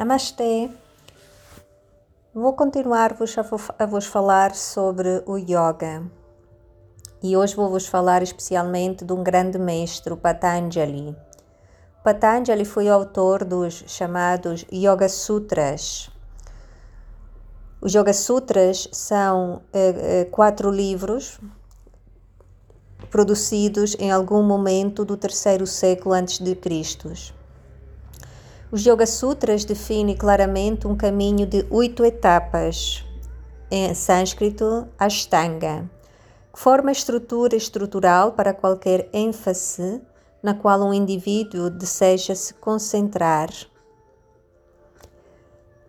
Namastê! Vou continuar-vos a, vos falar sobre o yoga. E hoje vou vos falar especialmente de um grande mestre, Patanjali. Patanjali foi autor dos chamados Yoga Sutras. Os Yoga Sutras são eh, eh quatro livros produzidos em algum momento do terceiro século antes de Cristo os Yoga Sutras definem claramente um caminho de oito etapas, em sânscrito, Ashtanga, que forma a estrutura estrutural para qualquer ênfase na qual um indivíduo deseja se concentrar.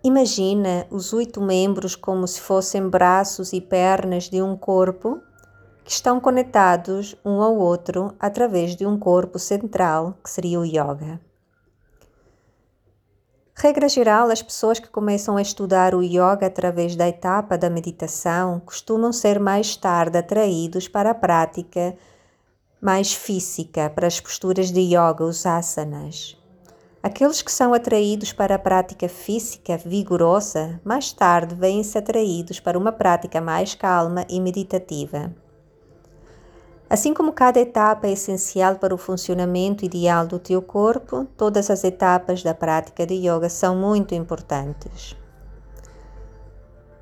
Imagina os oito membros como se fossem braços e pernas de um corpo que estão conectados um ao outro através de um corpo central, que seria o yoga. Regra geral, as pessoas que começam a estudar o yoga através da etapa da meditação costumam ser mais tarde atraídos para a prática mais física, para as posturas de yoga, os asanas. Aqueles que são atraídos para a prática física vigorosa, mais tarde vêm-se atraídos para uma prática mais calma e meditativa. Assim como cada etapa é essencial para o funcionamento ideal do teu corpo, todas as etapas da prática de yoga são muito importantes.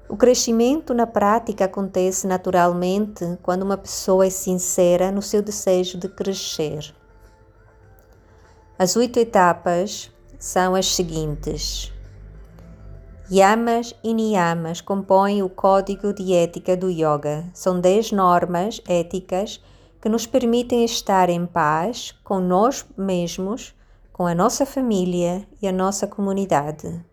O crescimento na prática acontece naturalmente quando uma pessoa é sincera no seu desejo de crescer. As oito etapas são as seguintes. Yamas e niyamas compõem o código de ética do yoga. São dez normas éticas que nos permitem estar em paz com nós mesmos, com a nossa família e a nossa comunidade.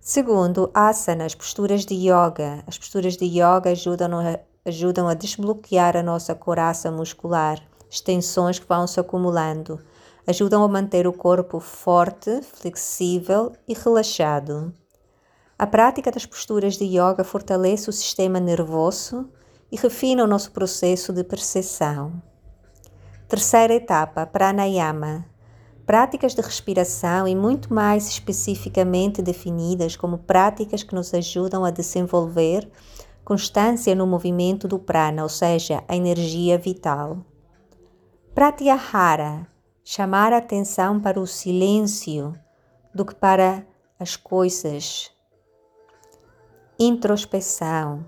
Segundo, asanas, posturas de yoga. As posturas de yoga ajudam a, ajudam a desbloquear a nossa coraça muscular, extensões que vão se acumulando. Ajudam a manter o corpo forte, flexível e relaxado. A prática das posturas de yoga fortalece o sistema nervoso, e refina o nosso processo de percepção. Terceira etapa, pranayama. Práticas de respiração e muito mais especificamente definidas como práticas que nos ajudam a desenvolver constância no movimento do prana, ou seja, a energia vital. Pratyahara, chamar a atenção para o silêncio do que para as coisas. Introspeção,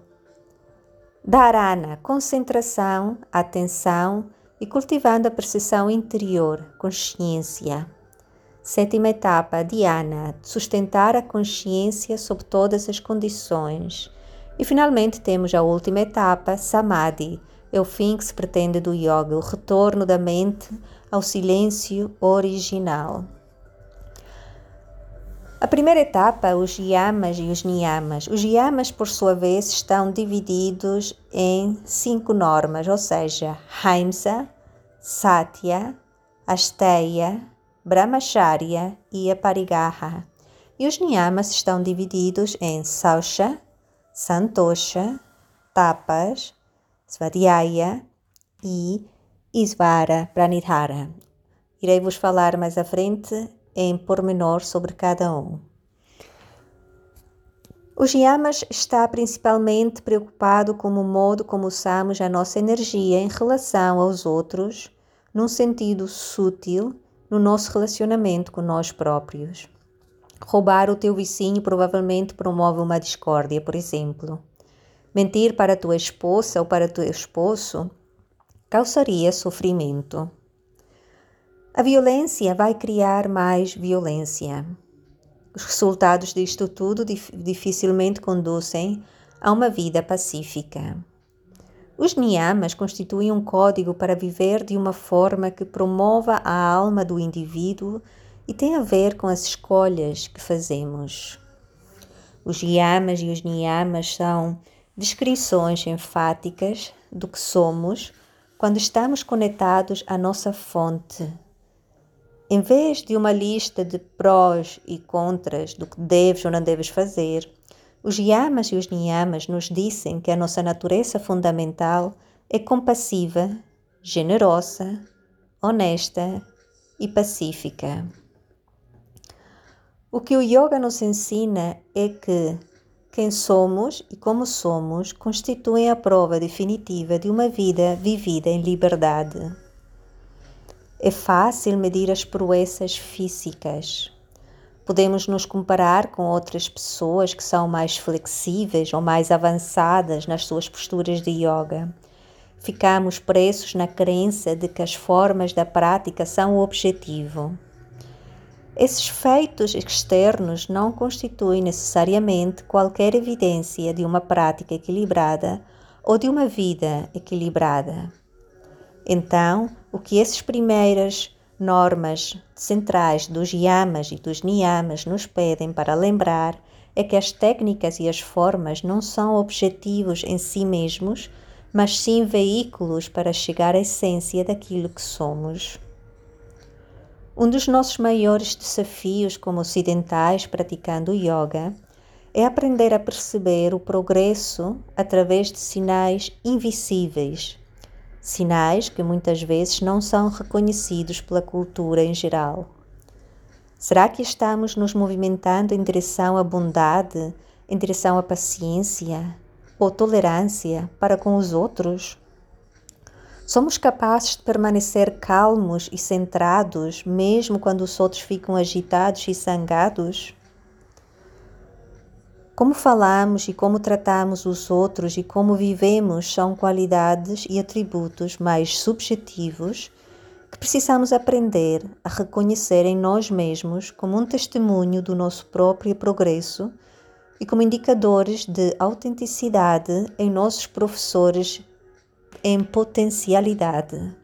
Dharana, concentração, atenção e cultivando a percepção interior, consciência. Sétima etapa, Dhyana, sustentar a consciência sob todas as condições. E finalmente temos a última etapa, Samadhi, é o fim que se pretende do yoga, o retorno da mente ao silêncio original. A primeira etapa, os yamas e os niyamas. Os yamas, por sua vez, estão divididos em cinco normas, ou seja, Haimsa, Satya, Asteya, Brahmacharya e Aparigraha. E os niyamas estão divididos em Sausha, Santosha, Tapas, Svadhyaya e Isvara Pranidhara. Irei vos falar mais à frente em pormenor sobre cada um. Os Yamas está principalmente preocupado com o modo como usamos a nossa energia em relação aos outros, num sentido sutil, no nosso relacionamento com nós próprios. Roubar o teu vizinho provavelmente promove uma discórdia, por exemplo. Mentir para tua esposa ou para teu esposo causaria sofrimento. A violência vai criar mais violência. Os resultados disto tudo dificilmente conduzem a uma vida pacífica. Os niyamas constituem um código para viver de uma forma que promova a alma do indivíduo e tem a ver com as escolhas que fazemos. Os yamas e os niyamas são descrições enfáticas do que somos quando estamos conectados à nossa fonte em vez de uma lista de prós e contras do que deves ou não deves fazer, os yamas e os niyamas nos dizem que a nossa natureza fundamental é compassiva, generosa, honesta e pacífica. O que o yoga nos ensina é que quem somos e como somos constituem a prova definitiva de uma vida vivida em liberdade. É fácil medir as proezas físicas. Podemos nos comparar com outras pessoas que são mais flexíveis ou mais avançadas nas suas posturas de yoga. Ficamos presos na crença de que as formas da prática são o objetivo. Esses feitos externos não constituem necessariamente qualquer evidência de uma prática equilibrada ou de uma vida equilibrada. Então, o que essas primeiras normas centrais dos yamas e dos niyamas nos pedem para lembrar é que as técnicas e as formas não são objetivos em si mesmos, mas sim veículos para chegar à essência daquilo que somos. Um dos nossos maiores desafios como ocidentais praticando yoga é aprender a perceber o progresso através de sinais invisíveis, sinais que muitas vezes não são reconhecidos pela cultura em geral. Será que estamos nos movimentando em direção à bondade, em direção à paciência ou tolerância para com os outros? Somos capazes de permanecer calmos e centrados mesmo quando os outros ficam agitados e zangados? Como falamos e como tratamos os outros e como vivemos são qualidades e atributos mais subjetivos que precisamos aprender a reconhecer em nós mesmos como um testemunho do nosso próprio progresso e como indicadores de autenticidade em nossos professores em potencialidade.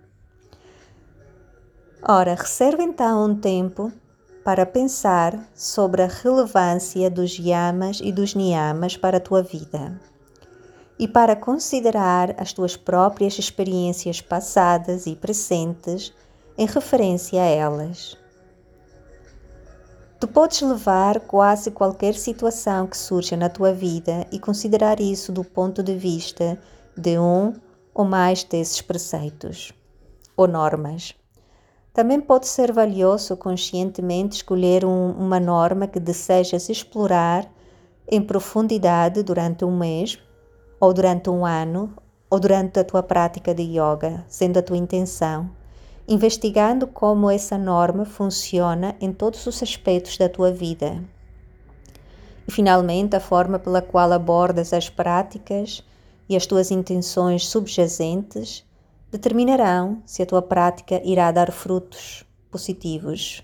Ora, reserva então um tempo para pensar sobre a relevância dos yamas e dos niyamas para a tua vida e para considerar as tuas próprias experiências passadas e presentes em referência a elas. Tu podes levar quase qualquer situação que surja na tua vida e considerar isso do ponto de vista de um ou mais desses preceitos ou normas. Também pode ser valioso conscientemente escolher um, uma norma que desejas explorar em profundidade durante um mês, ou durante um ano, ou durante a tua prática de yoga, sendo a tua intenção, investigando como essa norma funciona em todos os aspectos da tua vida. E finalmente, a forma pela qual abordas as práticas e as tuas intenções subjacentes determinarão se a tua prática irá dar frutos positivos.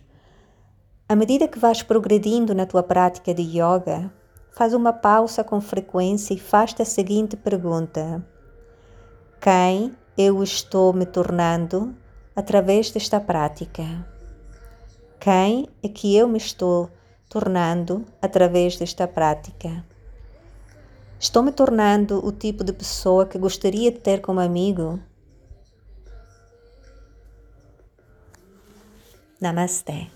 À medida que vais progredindo na tua prática de yoga, faz uma pausa com frequência e faz-te a seguinte pergunta: Quem eu estou me tornando através desta prática? Quem é que eu me estou tornando através desta prática? Estou me tornando o tipo de pessoa que gostaria de ter como amigo? Namastê.